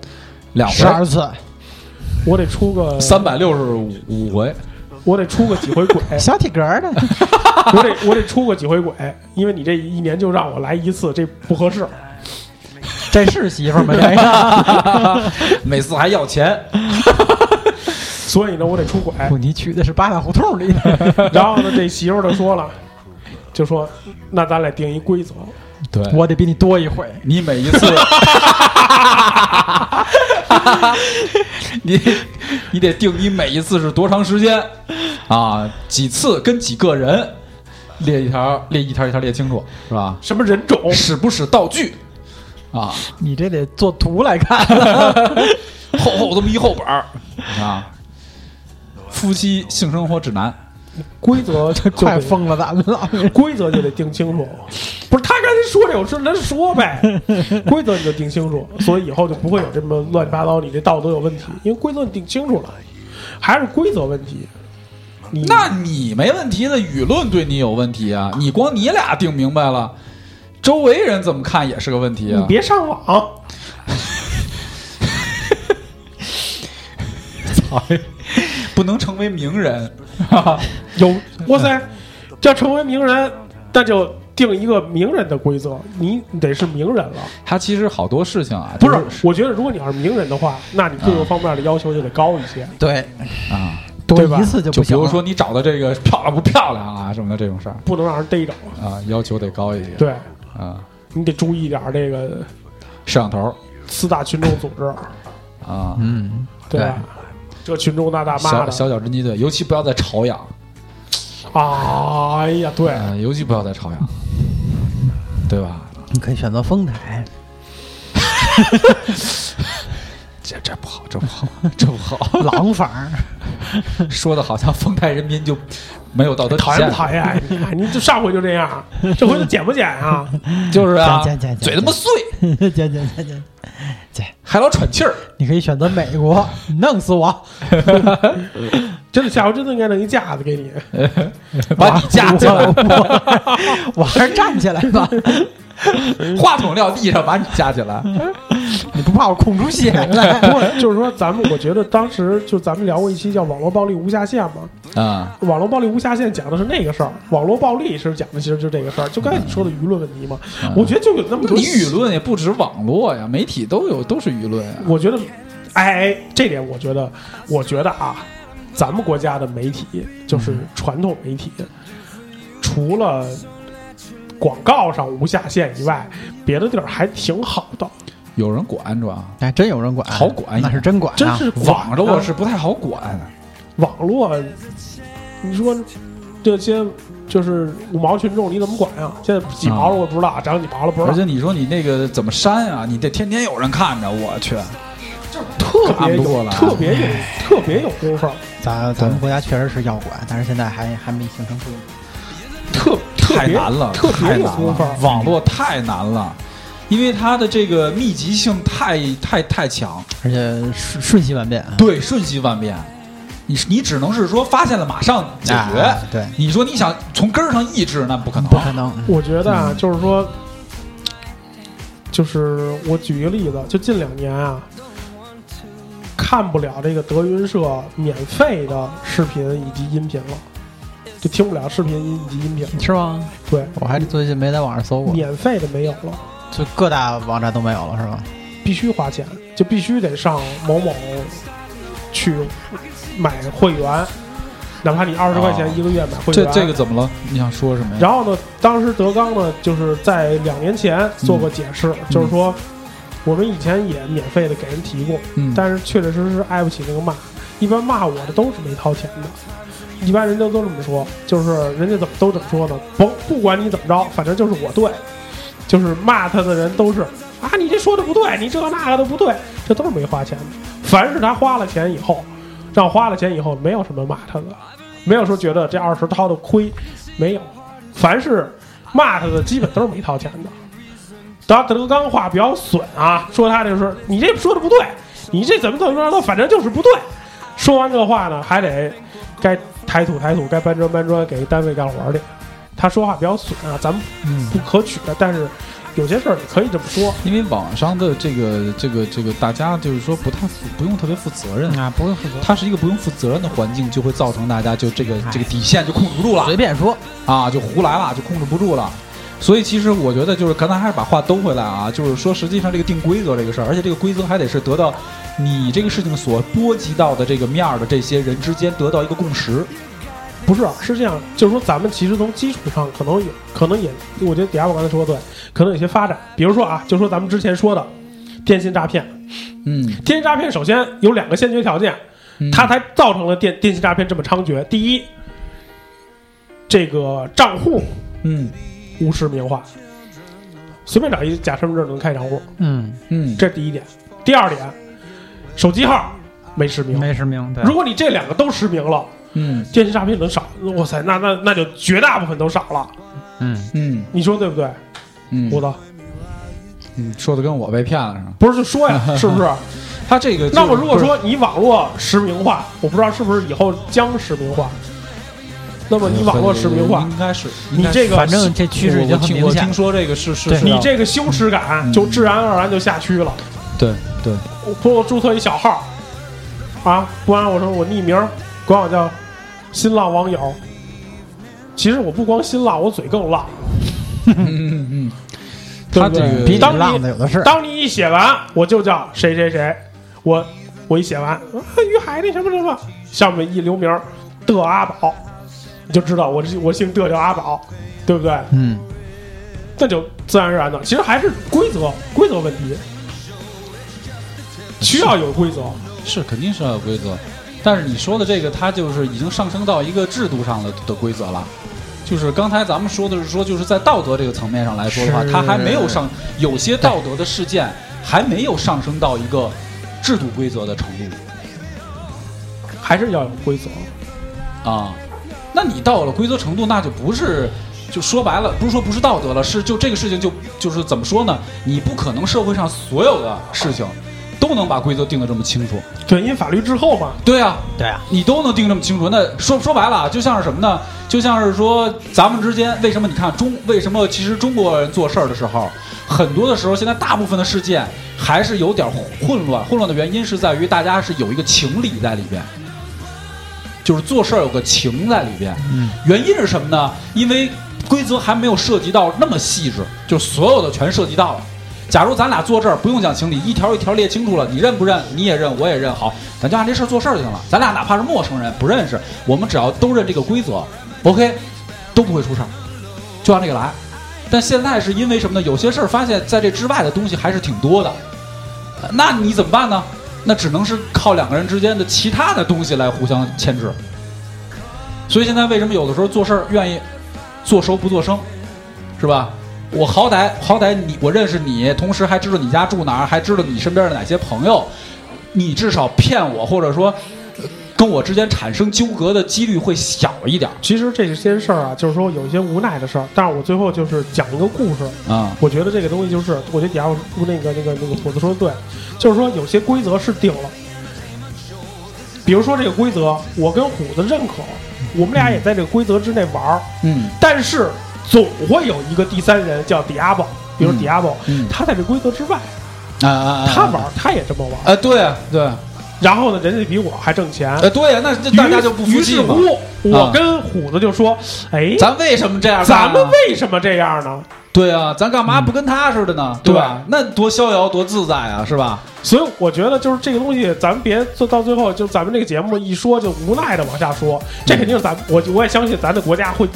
两回十二次，我得出个三百六十五回。我得出个几回轨，[laughs] 小体格儿的，[laughs] 我得我得出个几回轨，因为你这一年就让我来一次，这不合适。这是媳妇儿吗？这个，[laughs] 每次还要钱，所以呢，我得出轨。不，你娶的是八大胡同里的，然后呢，这媳妇儿就说了，就说那咱俩定一规则，对我得比你多一回。你每一次，[laughs] 你你得定你每一次是多长时间啊？几次跟几个人，列一条列一条一条列清楚是吧？什么人种，使不使道具啊？你这得做图来看。[laughs] 厚厚这么一厚本儿啊。夫妻性生活指南，规则 [laughs] 就得快疯了，咱们了。规则就得定清楚。不是他刚才说这，有事咱说呗，[laughs] 规则你就定清楚，所以以后就不会有这么乱七八糟，你这道德有问题，因为规则你定清楚了，还是规则问题。你那你没问题的，舆论对你有问题啊！你光你俩定明白了，周围人怎么看也是个问题你啊！别上网，[laughs] 操，不能成为名人，[laughs] 有 [laughs] 哇塞，要成为名人，那就定一个名人的规则，你得是名人了。他其实好多事情啊，不，是我觉得如果你要是名人的话，那你各个方面的要求就得高一些。对，啊，多对吧一次就就不行了。比如说你找的这个漂亮不漂亮啊什么的这种事儿不能让人逮着。啊，要求得高一些。对，啊，你得注意点儿这个摄像头四大群众组织，啊，嗯，对吧？这群众那大妈的，小小小侦缉队，尤其不要在朝阳，哎呀，对，呃，尤其不要在朝阳，对吧？你可以选择丰台，[laughs] 这这不好，这不好，这不好，[laughs] 廊坊，说的好像丰台人民就没有道德底讨厌不，讨厌？你看，你这上回就这样，这回就减不减啊？[laughs] 就是啊减减减，减嘴他妈碎，减减减减，还老喘气儿，你可以选择美国，弄死我，[laughs] 真的，下回真的应该弄一架子给你。[laughs] 把你架起来，我我还是站起来吧，话筒撂地上，把你架起来。你不怕我控出血来？[laughs] 不是，就是说，咱们我觉得当时就咱们聊过一期叫《网络暴力无下限》嘛，啊，网络暴力无下限讲的是那个事儿，网络暴力是讲的其实就这个事儿，就刚才你说的舆论问题嘛。我觉得就有那么多你舆论也不止网络呀，媒体都有，都是舆论呀。我觉得，哎哎，这点我觉得，我觉得啊，咱们国家的媒体就是传统媒体，除了广告上无下限以外，别的地儿还挺好的。有人管主要，哎，真有人管，好管那是真管啊，真是网络啊是不太好管。网络，你说这些就是五毛群众，你怎么管呀？现在几毛了我不知道，涨几毛了不知道，而且你说你那个怎么删啊？你得天天有人看着，我去，就特别有看不过来特别有特别有功夫，咱咱们国家确实是要管，但是现在还还没形成规模。特特别太难了，特别太难有功夫。。网络太难了，因为它的这个密集性太太太强，而且瞬瞬息万变。对，瞬息万变。你你只能是说发现了马上解决，哎对，你说你想从根儿上抑制，那不可能。不可能。我觉得啊，就是说，就是我举一个例子，就近两年啊，看不了这个德云社免费的视频以及音频了，就听不了视频以及音频了。是吗？对，我还最近没在网上搜过，免费的没有了，就各大网站都没有了，是吧？必须花钱，就必须得上某某去买会员，哪怕你二十块钱哦一个月买会这员。这这个怎么了？你想说什么呀？然后呢，当时德纲呢，就是在两年前做过解释，就是说我们以前也免费的给人提过，嗯，但是确确实实挨不起那个骂。一般骂我的都是没掏钱的，一般人家都这么说，就是人家怎么都怎么说呢？甭不管你怎么着，反正就是我对，就是骂他的人都是啊，你这说的不对，你这那个的不对，这都是没花钱的。凡是他花了钱以后，让花了钱以后，没有什么骂他的，没有说觉得这二十掏的亏，没有。凡是骂他的，基本都是没掏钱的。当德纲话比较损啊，说他就是你这说的不对，你这怎么怎么着，反正就是不对。说完这话呢，还得该抬土抬土，该搬砖搬砖，给单位干活去。他说话比较损啊，咱们不可取的，但是有些事儿你可以这么说。因为网上的这个这个这个，大家就是说不太负不用特别负责任。啊，不用负责，它是一个不用负责任的环境，就会造成大家就这个这个底线就控制不住了随便说。啊，就胡来了，就控制不住了。所以其实我觉得就是刚才还是把话兜回来啊，就是说实际上这个定规则这个事儿，而且这个规则还得是得到你这个事情所波及到的这个面儿的这些人之间得到一个共识。不是，是这样，就是说咱们其实从基础上可能有，可能也，我觉得底下我刚才说的对，可能有些发展。比如说啊，就说咱们之前说的电信诈骗，嗯，电信诈骗首先有两个先决条件，嗯它才造成了电电信诈骗这么猖獗。第一，这个账户嗯无实名化，随便找一假身份证就能开账户，嗯，嗯，这是第一点。第二点，手机号没实名。没实名。对如果你这两个都实名了，嗯电信诈骗能少？哇塞，那那那就绝大部分都少了。嗯，嗯你说对不对，嗯，胡子？嗯说的跟我被骗了似的。不是就说呀，是不是？[laughs] 他这个就那么如果说你网络实名化，我不知道是不是以后将实名化。那么你网络实名化，应该是你这个反正这趋势已经很明显听我听说这个是是对你这个羞耻感嗯就自然而然就下去了。对对我说我注册一小号，啊，不然我说我匿名，管我叫新浪网友。其实我不光新浪，我嘴更浪，嗯嗯嗯，对不对？他这个比你当浪的有的是。当你一写完，我就叫谁谁谁，我我一写完，啊，于海那什么什么，上面一留名儿的阿宝，你就知道我这我姓的叫阿宝，对不对？嗯，那就自然而然的，其实还是规则规则问题，需要有规则。是肯定是要有规则，但是你说的这个，它就是已经上升到一个制度上的的规则了。就是刚才咱们说的是说，就是在道德这个层面上来说的话，它还没有上有些道德的事件还没有上升到一个制度规则的程度还是要有规则。啊。那你到了规则程度，那就不是。就说白了，不是说不是道德了，是就这个事情就就是怎么说呢？你不可能社会上所有的事情都能把规则定得这么清楚。对，因为法律滞后嘛。对啊，对啊，你都能定这么清楚，那说说白了啊，就像是什么呢？就像是说咱们之间为什么你看中为什么其实中国人做事儿的时候，很多的时候现在大部分的事件还是有点混乱，混乱的原因是在于大家是有一个情理在里边。就是做事儿有个情在里边，嗯，原因是什么呢？因为规则还没有涉及到那么细致，就所有的全涉及到了。假如咱俩坐这儿不用讲情理，一条一条列清楚了，你认不认？你也认，我也认，好，咱就按这事儿做事儿就行了。咱俩哪怕是陌生人，不认识，我们只要都认这个规则，OK，都不会出事儿，就按这个来。但现在是因为什么呢？有些事儿发现在这之外的东西还是挺多的，那你怎么办呢？那只能是靠两个人之间的其他的东西来互相牵制。所以现在为什么有的时候做事儿愿意做熟不做生，是吧？我好歹好歹你我认识你，同时还知道你家住哪儿，还知道你身边的哪些朋友，你至少骗我或者说呃跟我之间产生纠葛的几率会小一点儿其实这些事儿啊，就是说有一些无奈的事儿，但是我最后就是讲一个故事。啊。我觉得这个东西就是，我觉得底下我那个那个那个虎子说的对，就是说有些规则是定了，比如说这个规则，我跟虎子认可，我们俩也在这个规则之内玩儿，嗯但是总会有一个第三人叫 Diablo，比如嗯 Diablo，、嗯他在这规则之外，啊啊啊！他玩他也这么玩儿，啊，对啊对啊，然后呢，人家比我还挣钱。呃对啊，那这大家就不服气于是。乎，我跟虎子就说：“哎，咱为什么这样干咱啊？们为什么这样呢？对啊，咱干嘛不跟他似的呢？对吧？那多逍遥多自在啊，是吧？所以我觉得就是这个东西，咱们别做到最后，就咱们这个节目一说就无奈的往下说，这肯定是咱我我也相信咱的国家会日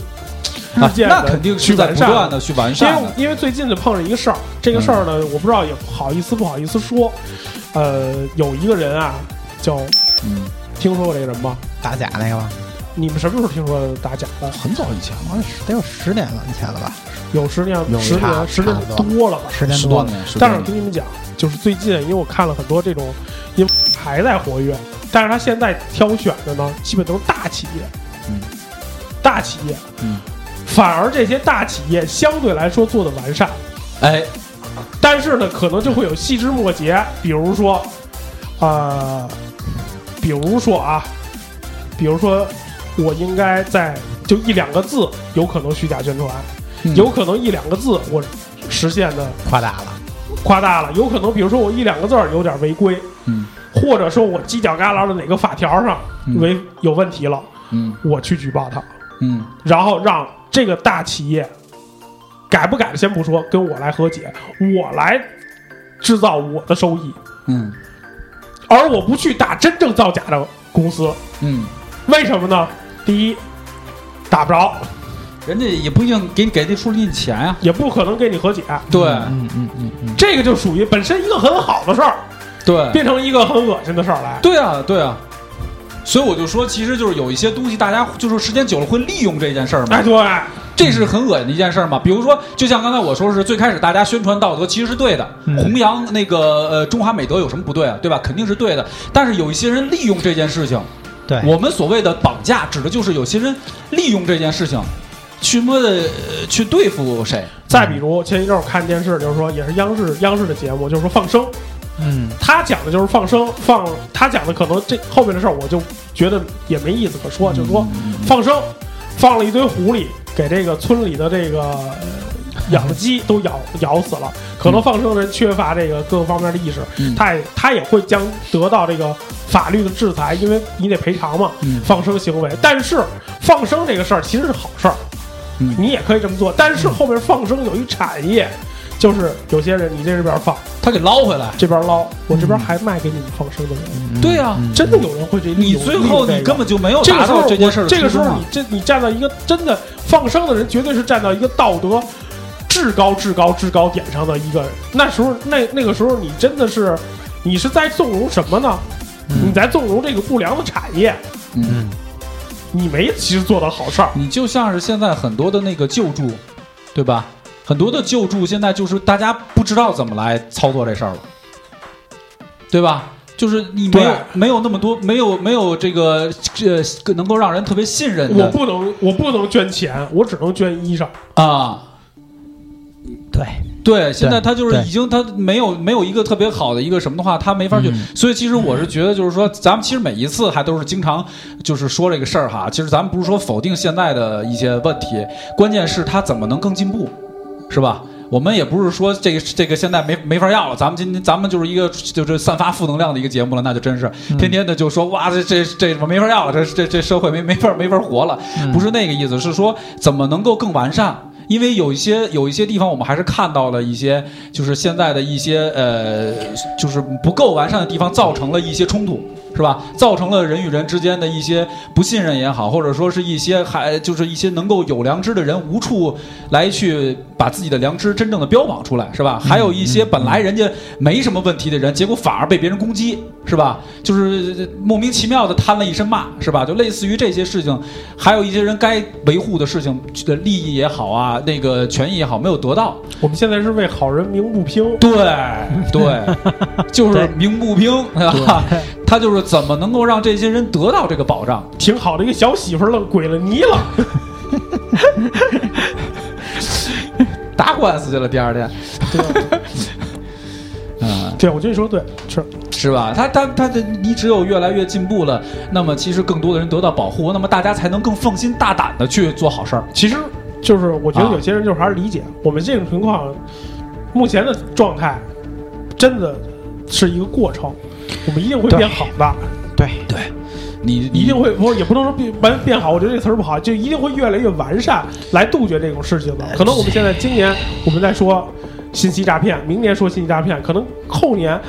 啊 [laughs] 那肯定去是在完善不断的去完善因。为因为最近就碰上一个事儿，这个事儿呢，我不知道也好意思不好意思说，呃，有一个人啊，叫嗯，听说过这个人吗？打假那个吗，你们什么时候听说打假的？很早以前了，好像得有十年了以前了吧？有十年，有十年，十年多多了吧？十年多了，十多年，但是我跟你们讲，就是最近，因为我看了很多这种，因为还在活跃，但是他现在挑选的呢，基本都是大企业，嗯，大企业，嗯，反而这些大企业相对来说做的完善，哎，但是呢，可能就会有细枝末节，比如说，呃，比如说啊，比如说，我应该在就一两个字，有可能虚假宣传，嗯。有可能一两个字我实现的夸大了，夸大了，有可能比如说我一两个字儿有点违规，嗯。或者说我犄角旮旯的哪个法条上嗯。违有问题了，嗯。我去举报他，嗯。然后让这个大企业改不改的先不说，跟我来和解，我来制造我的收益，嗯。而我不去打真正造假的公司，嗯，为什么呢？第一，打不着，人家也不一定给你给那出你钱呀。也不可能给你和解，对。嗯嗯嗯嗯，这个就属于本身一个很好的事儿，对。变成一个很恶心的事儿来。对啊对啊，所以我就说，其实就是有一些东西，大家就是时间久了会利用这件事儿嘛哎，。对，这是很恶心的一件事儿嘛。比如说，就像刚才我说是最开始大家宣传道德其实是对的，嗯弘扬那个呃中华美德有什么不对啊？对吧？肯定是对的。但是有一些人利用这件事情，对，我们所谓的绑架，指的就是有些人利用这件事情去摸的、呃去对付谁。再比如前一阵儿我看电视，就是说也是央视央视的节目，就是说放生，嗯他讲的就是放生放，他讲的可能这后面的事儿我就觉得也没意思可说，就是说放生放了一堆狐狸，给这个村里的这个。呃养的鸡 [laughs] 都咬咬死了，可能放生的人缺乏这个各个方面的意识，嗯他也他也会将得到这个法律的制裁，因为你得赔偿嘛。嗯放生行为，但是放生这个事儿其实是好事儿，嗯你也可以这么做。但是后面放生有一产业，就是有些人你这边放，他给捞回来。这边捞，我这边还卖给你们放生的人，对呀、嗯真的有人会这，你最后你根本就没有达到这件事儿这个时候你这你站到一个真的放生的人，绝对是站到一个道德至高至高至高点上的一个。那时候那那个时候你真的是，你是在纵容什么呢？你在纵容这个不良的产业，嗯，你没其实做到好事儿。你就像是现在很多的那个救助，对吧？很多的救助现在就是大家不知道怎么来操作这事儿了，对吧？就是你没有没有那么多，没有没有这个这能够让人特别信任的我不能，我不能捐钱，我只能捐衣裳。啊。对，对，现在他就是已经他没有没有一个特别好的一个什么的话，他没法去。所以其实我是觉得，就是说，咱们其实每一次还都是经常就是说这个事儿哈。其实咱们不是说否定现在的一些问题，关键是他怎么能更进步，是吧？我们也不是说这个这个现在没没法要了，咱们今天咱们就是一个就是散发负能量的一个节目了，那就真是天天的就说哇这这这没法要了，这这这社会没没法没法活了，不是那个意思，是说怎么能够更完善。因为有一些有一些地方，我们还是看到了一些，就是现在的一些呃，就是不够完善的地方，造成了一些冲突，是吧？造成了人与人之间的一些不信任也好，或者说是一些还就是一些能够有良知的人无处来去把自己的良知真正的标榜出来，是吧？还有一些本来人家没什么问题的人，结果反而被别人攻击，是吧？就是莫名其妙的摊了一身骂，是吧？就类似于这些事情，还有一些人该维护的事情的利益也好啊，那个权益也好，没有得到。我们现在是为好人鸣不平。对对，[laughs] 就是鸣不平，对吧？他就是怎么能够让这些人得到这个保障？挺好的一个小媳妇儿愣鬼了泥了，[laughs] 打官司去了，第二天。啊，[laughs] 对，我觉得你说的对，是是吧？他他他的，你只有越来越进步了，那么其实更多的人得到保护，那么大家才能更放心大胆的去做好事儿。其实就是我觉得啊有些人就是还是理解、我们这种情况，目前的状态真的是一个过程，我们一定会变好的，对对，你一定会不是也不能说变完变好，我觉得这词儿不好，就一定会越来越完善，来杜绝这种事情的。可能我们现在今年我们在说信息诈骗，明年说信息诈骗，可能后年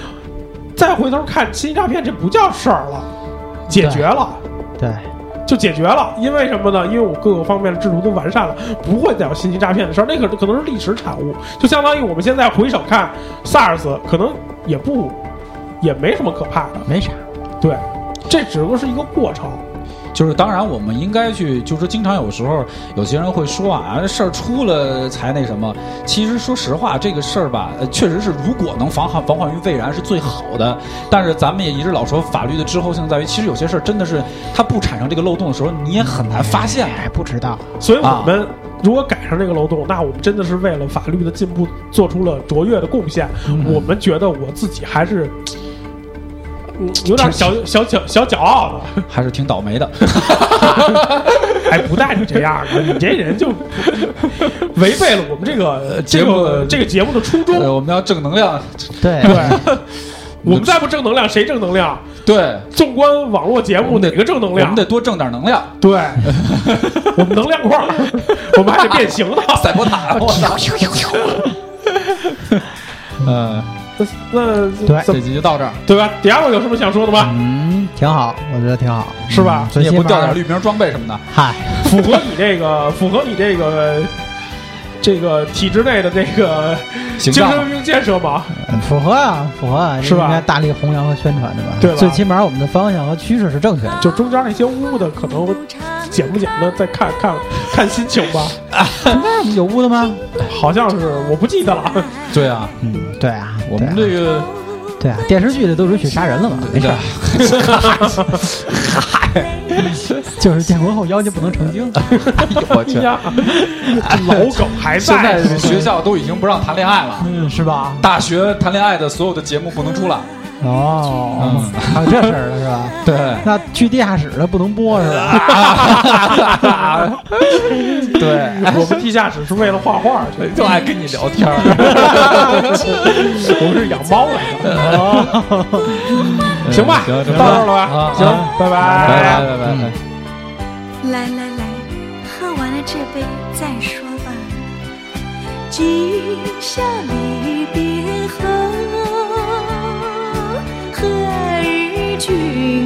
再回头看信息诈骗，这不叫事儿了，解决了。对，就解决了，因为什么呢？因为我各个方面的制度都完善了，不会再有信息诈骗的事儿。那可可能是历史产物，就相当于我们现在回首看 SARS，可能也不也没什么可怕的。没啥。对，这只不过是一个过程。就是当然，我们应该去，就是经常有时候有些人会说啊，事儿出了才那什么。其实说实话，这个事儿吧，呃确实是如果能防患防患于未然是最好的。但是咱们也一直老说法律的滞后性在于，其实有些事儿真的是它不产生这个漏洞的时候，你也很难发现。哎，不知道。所以我啊们如果赶上这个漏洞，那我们真的是为了法律的进步做出了卓越的贡献。我们觉得我自己还是。嗯，有点小小小小骄傲的，[laughs] 还是挺倒霉的。[laughs] 哎，不带你这样的，你这人就 [laughs] 违背了我们这个节目个这个节目的初衷。呃，我们要正能量。对对，我们再不正能量，谁正能量？对，纵观网络节目，哪个正能量我们？得多挣点能量。对，我们能量块儿，我们还得变形呢。赛博塔，我操！嗯，那对这集就到这儿。对吧？迪亚诺有什么想说的吗？嗯，挺好，我觉得挺好，是吧你也不掉点绿名装备什么的。嗨，[laughs] 符合你这个，符合你这个这个体制内的这个形象精神文明建设吗？嗯符合啊，符合啊，是吧应该大力弘扬和宣传的吧？对吧最起码我们的方向和趋势是正确的。就中间那些污的，可能剪不剪的，再看看看心情吧。[laughs] 中间有污的吗？好像是，我不记得了。对啊，嗯，对啊，我们这个对啊，电视剧里都允许杀人了嘛，没事对儿，[laughs] 就是建国后妖精不能成精。[laughs] 哎呦我去老梗还现在在，学校都已经不让谈恋爱了，嗯，是吧？大学谈恋爱的所有的节目不能出来。哦嗯，还有这事儿了是吧？对那去地下室的不能播是吧？[laughs] 对，我们地下室是为了画画去，就爱跟你聊天儿。[laughs] 我们是养猫来的。行吧，行到这儿了吧？啊行啊，拜拜拜拜拜拜。来来来，喝完了这杯再说吧。今宵离别后，君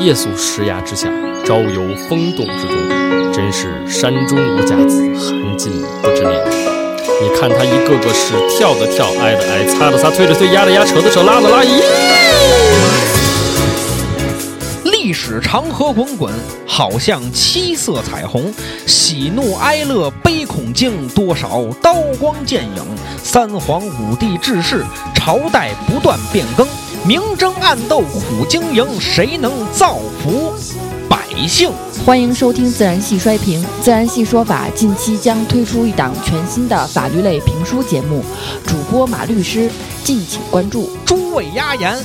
夜宿石崖之下，朝游风洞之中，真是山中无甲子，寒尽不知年。你看他一个个是跳的跳，挨的挨，擦的擦，推的推，压的压，扯的扯，拉的拉，咦！历史长河滚滚，好像七色彩虹，喜怒哀乐悲恐惊，多少刀光剑影。三皇五帝治世，朝代不断变更，明争暗斗苦经营，谁能造福百姓？欢迎收听《自然系衰评》，自然系说法近期将推出一档全新的法律类评书节目，主播马律师，敬请关注。诸位压言。